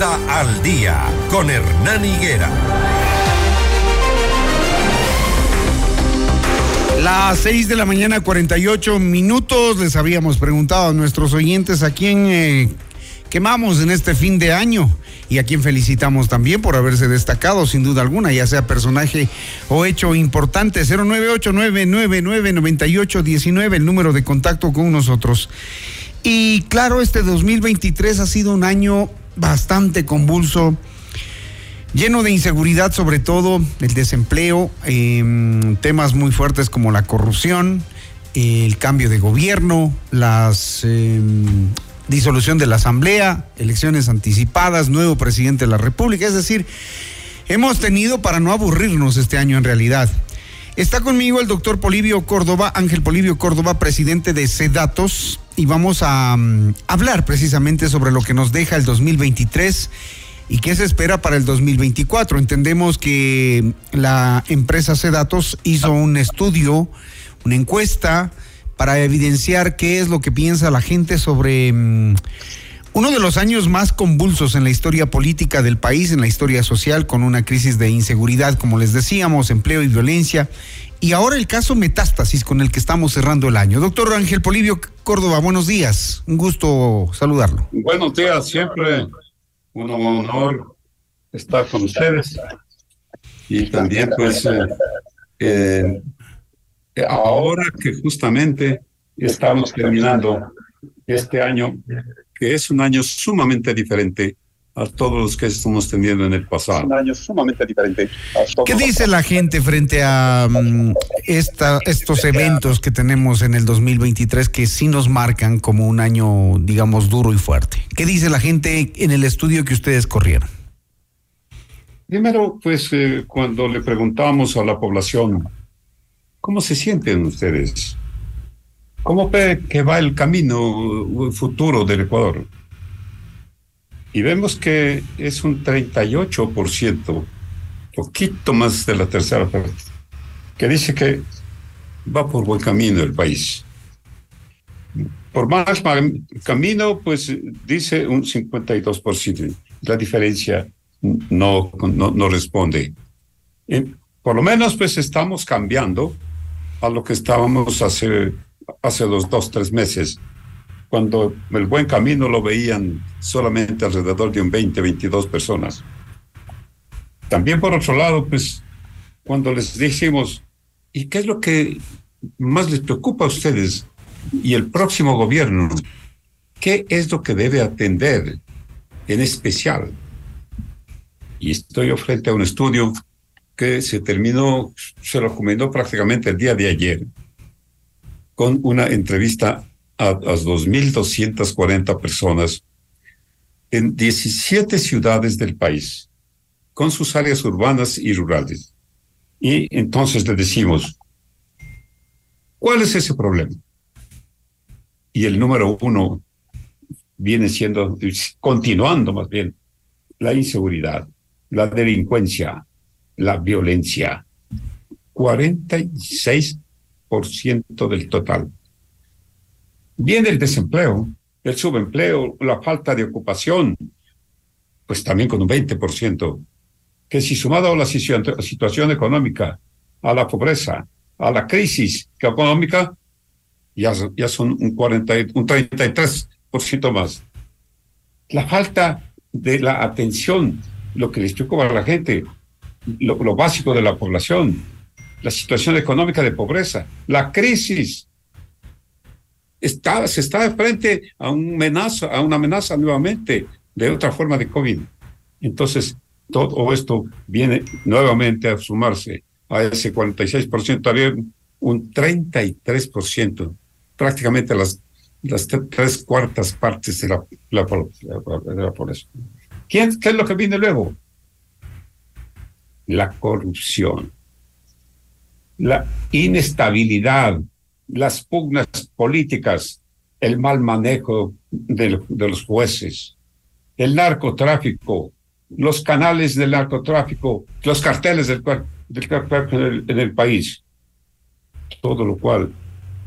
Al día con Hernán Higuera. Las 6 de la mañana, 48 minutos. Les habíamos preguntado a nuestros oyentes a quién eh, quemamos en este fin de año y a quien felicitamos también por haberse destacado, sin duda alguna, ya sea personaje o hecho importante. 098999819, el número de contacto con nosotros. Y claro, este 2023 ha sido un año bastante convulso lleno de inseguridad, sobre todo el desempleo, em, temas muy fuertes como la corrupción, el cambio de gobierno, la em, disolución de la Asamblea, elecciones anticipadas, nuevo presidente de la República. Es decir, hemos tenido para no aburrirnos este año en realidad. Está conmigo el doctor Polivio Córdoba, Ángel Polivio Córdoba, presidente de CEDATOS, y vamos a mm, hablar precisamente sobre lo que nos deja el 2023 ¿Y qué se espera para el 2024? Entendemos que la empresa Cedatos hizo un estudio, una encuesta para evidenciar qué es lo que piensa la gente sobre mm, uno de los años más convulsos en la historia política del país, en la historia social, con una crisis de inseguridad, como les decíamos, empleo y violencia. Y ahora el caso Metástasis con el que estamos cerrando el año. Doctor Ángel Polivio Córdoba, buenos días. Un gusto saludarlo. Buenos días, siempre un honor estar con ustedes y también pues eh, eh, ahora que justamente estamos terminando este año, que es un año sumamente diferente a todos los que estamos teniendo en el pasado. Un año sumamente diferente. ¿Qué dice la gente frente a mm, esta, estos eventos que tenemos en el 2023 que sí nos marcan como un año, digamos, duro y fuerte? ¿Qué dice la gente en el estudio que ustedes corrieron? Primero, pues eh, cuando le preguntamos a la población, ¿cómo se sienten ustedes? ¿Cómo ve que va el camino futuro del Ecuador? Y vemos que es un 38%, poquito más de la tercera parte, que dice que va por buen camino el país. Por más camino, pues dice un 52%. La diferencia no, no, no responde. por lo menos, pues estamos cambiando a lo que estábamos hace, hace los dos, tres meses cuando el buen camino lo veían solamente alrededor de un 20, 22 personas. También por otro lado, pues cuando les dijimos, ¿y qué es lo que más les preocupa a ustedes y el próximo gobierno? ¿Qué es lo que debe atender en especial? Y estoy frente a un estudio que se terminó, se recomendó prácticamente el día de ayer, con una entrevista a, a 2.240 personas en 17 ciudades del país, con sus áreas urbanas y rurales. Y entonces le decimos, ¿cuál es ese problema? Y el número uno viene siendo, continuando más bien, la inseguridad, la delincuencia, la violencia. 46% del total. Viene el desempleo, el subempleo, la falta de ocupación, pues también con un 20%, que si sumado a la situación económica, a la pobreza, a la crisis económica, ya, ya son un, 40, un 33% más. La falta de la atención, lo que les preocupa a la gente, lo, lo básico de la población, la situación económica de pobreza, la crisis está, se está frente a, un amenaza, a una amenaza nuevamente de otra forma de COVID. Entonces, todo esto viene nuevamente a sumarse a ese 46%, había un 33%, prácticamente las, las tres cuartas partes de la, la, de la población. ¿Qué es lo que viene luego? La corrupción, la inestabilidad, las pugnas políticas, el mal manejo de, los jueces, el narcotráfico, los canales del narcotráfico, los carteles del, del en, el, país. Todo lo cual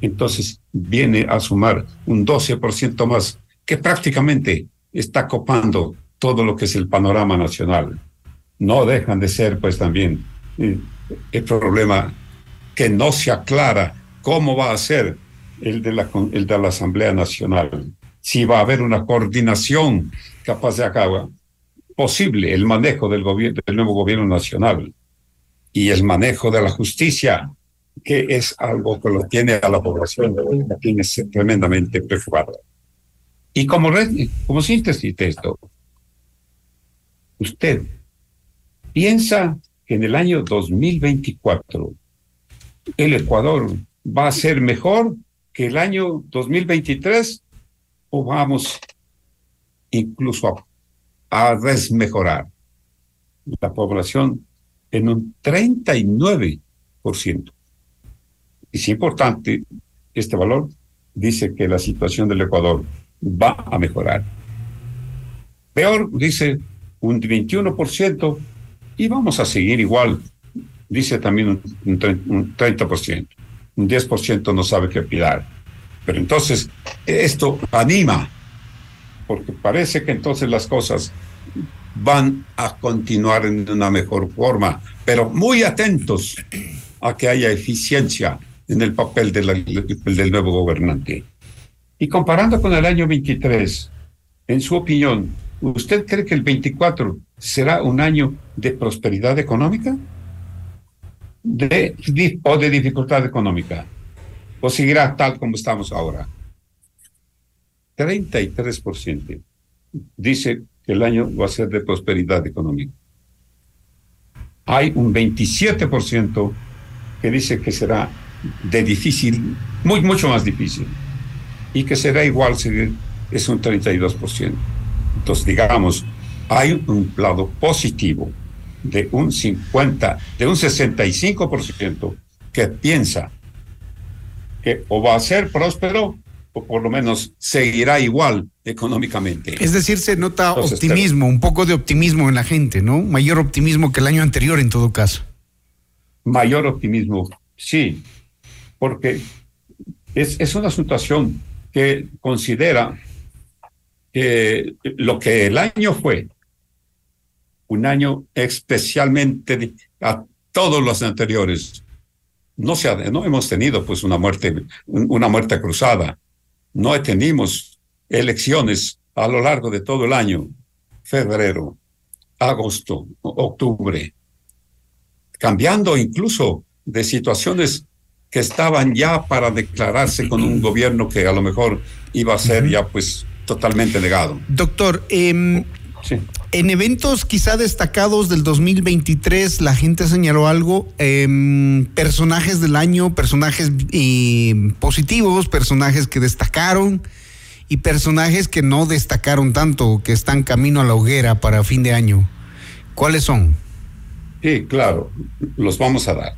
entonces viene a sumar un 12% más, que prácticamente está copando todo lo que es el panorama nacional. No dejan de ser, pues también, eh, el problema que no se aclara cómo va a ser el de la, el de la Asamblea Nacional, si va a haber una coordinación capaz de acabar posible el manejo del, gobierno, del nuevo gobierno nacional y el manejo de la justicia, que es algo que lo tiene a la población, la tiene tremendamente preocupada. Y como, como síntesis de esto, usted piensa que en el año 2024 el Ecuador va a ser mejor que el año 2023 o vamos incluso a, a desmejorar la población en un 39%. Es importante, este valor dice que la situación del Ecuador va a mejorar. Peor, dice un 21%, y vamos a seguir igual, dice también un, un 30%. Un 10% no sabe qué opinar. Pero entonces, esto anima, porque parece que entonces las cosas van a continuar en una mejor forma, pero muy atentos a que haya eficiencia en el papel de del nuevo gobernante. Y comparando con el año 23, en su opinión, ¿usted cree que el 24 será un año de prosperidad económica? De, ¿O de dificultad económica? ¿O seguirá tal como estamos ahora? 33% dice que el año va a ser de prosperidad económica. Hay un 27% que dice que será de difícil, muy, mucho más difícil, y que será igual, es un 32%. Entonces, digamos, hay un lado positivo de un 50, de un 65% que piensa que o va a ser próspero o por lo menos seguirá igual económicamente. Es decir, se nota optimismo, un poco de optimismo en la gente, ¿no? Mayor optimismo que el año anterior en todo caso. Mayor optimismo, sí, porque es, es una situación que considera que lo que el año fue, un año especialmente a todos los anteriores, no, se ha, no hemos tenido pues una muerte, una muerte cruzada, no tenemos elecciones a lo largo de todo el año, febrero, agosto, octubre, cambiando incluso de situaciones que estaban ya para declararse con un gobierno que a lo mejor iba a ser ya pues totalmente negado. Doctor, eh, en eventos quizá destacados del 2023, la gente señaló algo, eh, personajes del año, personajes eh, positivos, personajes que destacaron y personajes que no destacaron tanto, que están camino a la hoguera para fin de año. ¿Cuáles son? Sí, claro, los vamos a dar.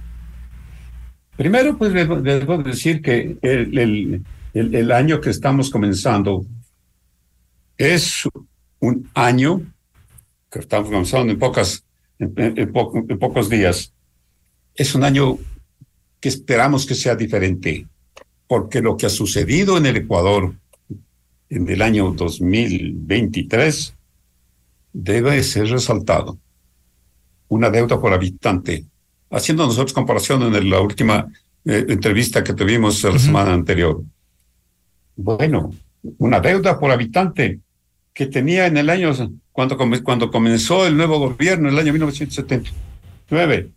Primero, pues debo, decir que el año que estamos comenzando es un año que estamos comenzando en, pocas, en, pocos días, es un año que esperamos que sea diferente, porque lo que ha sucedido en el Ecuador en el año 2023 debe ser resaltado. Una deuda por habitante. Haciendo nosotros comparación en la última eh, entrevista que tuvimos la semana anterior. Bueno, una deuda por habitante que tenía en el año, cuando, comenzó el nuevo gobierno, en el año 1979,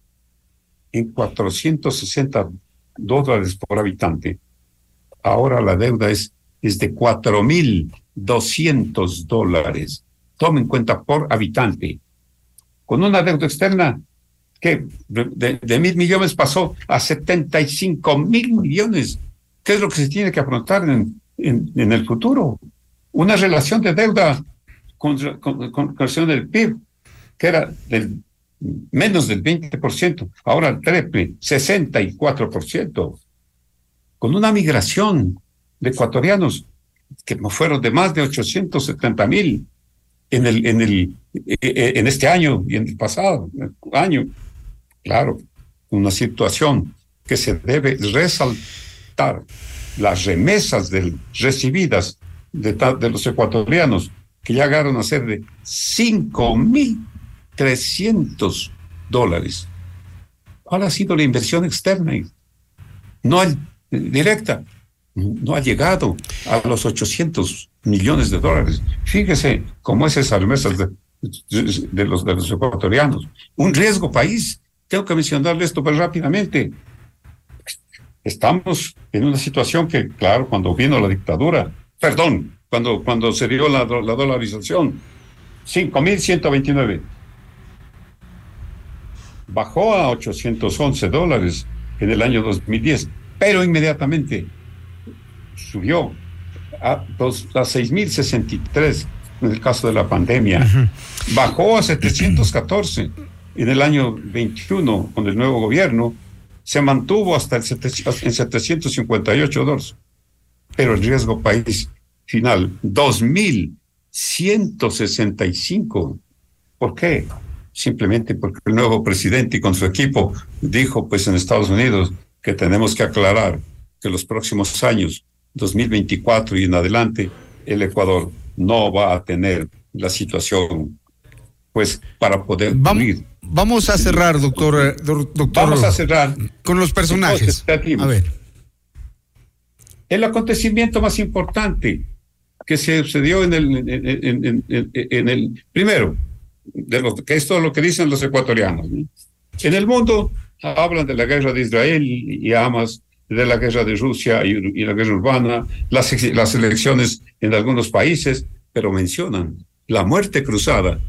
en 460 dólares por habitante. Ahora la deuda es, es de 4.200 dólares. Tomen en cuenta por habitante. Con una deuda externa que de, mil millones pasó a 75 mil millones. ¿Qué es lo que se tiene que afrontar en, en el futuro? una relación de deuda con, con, relación del PIB, que era del menos del 20%, ahora el triple, 64%, con una migración de ecuatorianos que fueron de más de 870 mil en, el, en, el, e, e, en este año y en el pasado año. Claro, una situación que se debe resaltar. Las remesas del, recibidas de, los ecuatorianos que llegaron a ser de 5.300 dólares. ¿Cuál ha sido la inversión externa? No hay directa, no ha llegado a los 800 millones de dólares. Fíjese cómo es esa remesa de, de, los, de los ecuatorianos. Un riesgo país. Tengo que mencionarle esto pues rápidamente. Estamos en una situación que, claro, cuando vino la dictadura, perdón, cuando, cuando se dio la, la dolarización, 5.129. Bajó a 811 dólares en el año 2010, pero inmediatamente subió a, dos, a 6.063 en el caso de la pandemia. Bajó a 714 en el año 21 con el nuevo gobierno. Se mantuvo hasta el en 758 dólares. Pero el riesgo país final, 2.165. ¿Por qué? Simplemente porque el nuevo presidente y con su equipo dijo pues en Estados Unidos que tenemos que aclarar que los próximos años 2024 y en adelante, el Ecuador no va a tener la situación, pues, para poder vamos, Vamos a cerrar, doctor, eh, doctor. Vamos a cerrar con los personajes. A ver. El acontecimiento más importante que se sucedió en el, en, en, el primero, de lo, que es todo lo que dicen los ecuatorianos. En el mundo hablan de la guerra de Israel y Hamas de la guerra de Rusia y, la guerra urbana, las, las elecciones en algunos países, pero mencionan la muerte cruzada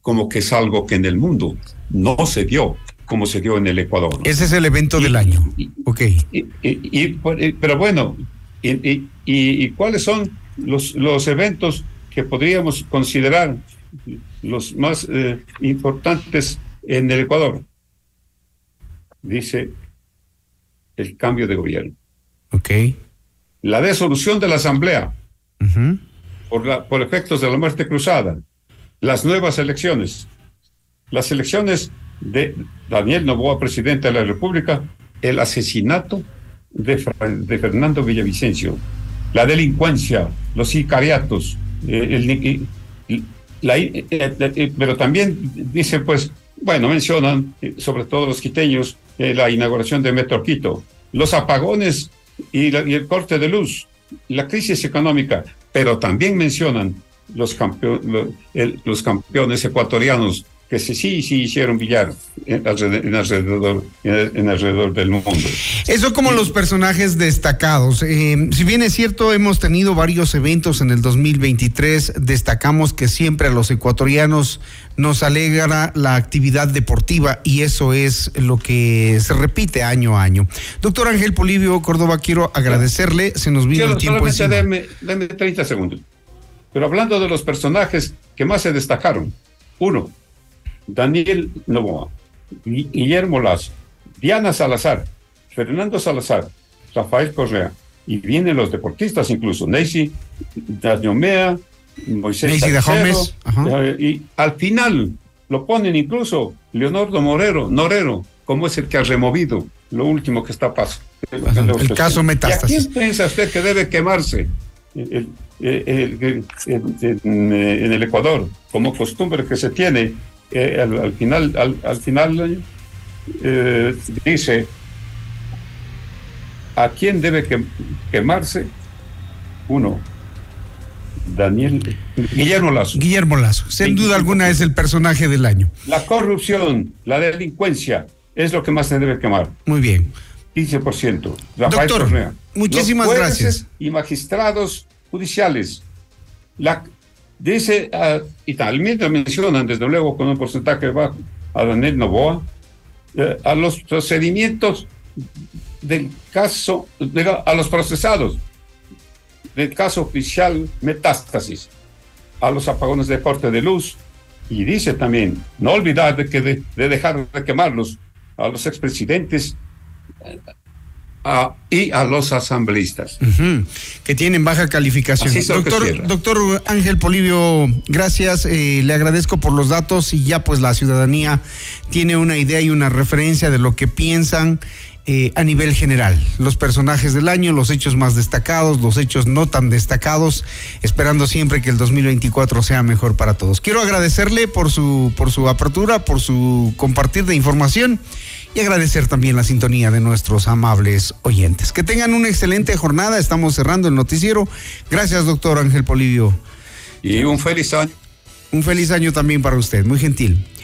como que es algo que en el mundo no se dio como se dio en el Ecuador. Ese es el evento del año. ok. pero bueno, y, cuáles son los, los eventos que podríamos considerar los más eh, importantes en el Ecuador? Dice el cambio de gobierno. Ok. La desolución de la Asamblea por, la, por efectos de la muerte cruzada. Las nuevas elecciones. Las elecciones de Daniel Novoa, presidente de la República. El asesinato de, de Fernando Villavicencio. La delincuencia, los sicariatos. Eh, eh, eh, pero también dice, pues, bueno, mencionan, sobre todo los quiteños, eh, la inauguración de Metro Quito, los apagones y, el corte de luz, la crisis económica, pero también mencionan los, los campeones ecuatorianos que sí, sí, sí hicieron billar en alrededor, en alrededor, del mundo. Eso como los personajes destacados. Eh, si bien es cierto, hemos tenido varios eventos en el 2023, destacamos que siempre a los ecuatorianos nos alegra la actividad deportiva y eso es lo que se repite año a año. Doctor Ángel Polivio Córdoba, quiero agradecerle, se nos vino el tiempo encima. Deme, deme 30 segundos. Pero hablando de los personajes que más se destacaron, uno, Daniel Novoa, Guillermo Lazo, Diana Salazar, Fernando Salazar, Rafael Correa, y vienen los deportistas incluso, Neisy Dañomea, Moisés Gómez, eh, y al final lo ponen incluso Leonardo Morero, Norero, como es el que ha removido lo último que está pasando. El, caso Metástasis. ¿Y a quién piensa usted que debe quemarse en el Ecuador, como costumbre que se tiene al, final, al, final eh, dice a quién debe quemarse uno. Daniel Guillermo Lazo. Guillermo Lazo, sin duda alguna es el personaje del año. La corrupción, la delincuencia es lo que más se debe quemar. Muy bien. 15%. Doctor, muchísimas gracias. Y magistrados judiciales. La Dice, uh, y también mencionan, desde luego, con un porcentaje bajo, a Daniel Novoa, eh, a los procedimientos del caso, a los procesados del caso oficial Metástasis, a los apagones de corte de luz, y dice también, no olvidar de, que de, de dejar de quemarlos a los expresidentes y a los asambleístas. que tienen baja calificación. Doctor, doctor Ángel Polivio, gracias. Eh, le agradezco por los datos y ya pues la ciudadanía tiene una idea y una referencia de lo que piensan eh, a nivel general. Los personajes del año, los hechos más destacados, los hechos no tan destacados, esperando siempre que el 2024 sea mejor para todos. Quiero agradecerle por su, por su apertura, por su compartir de información y agradecer también la sintonía de nuestros amables oyentes. Que tengan una excelente jornada. Estamos cerrando el noticiero. Gracias, doctor Ángel Polivio. Y un feliz año. Un feliz año también para usted. Muy gentil.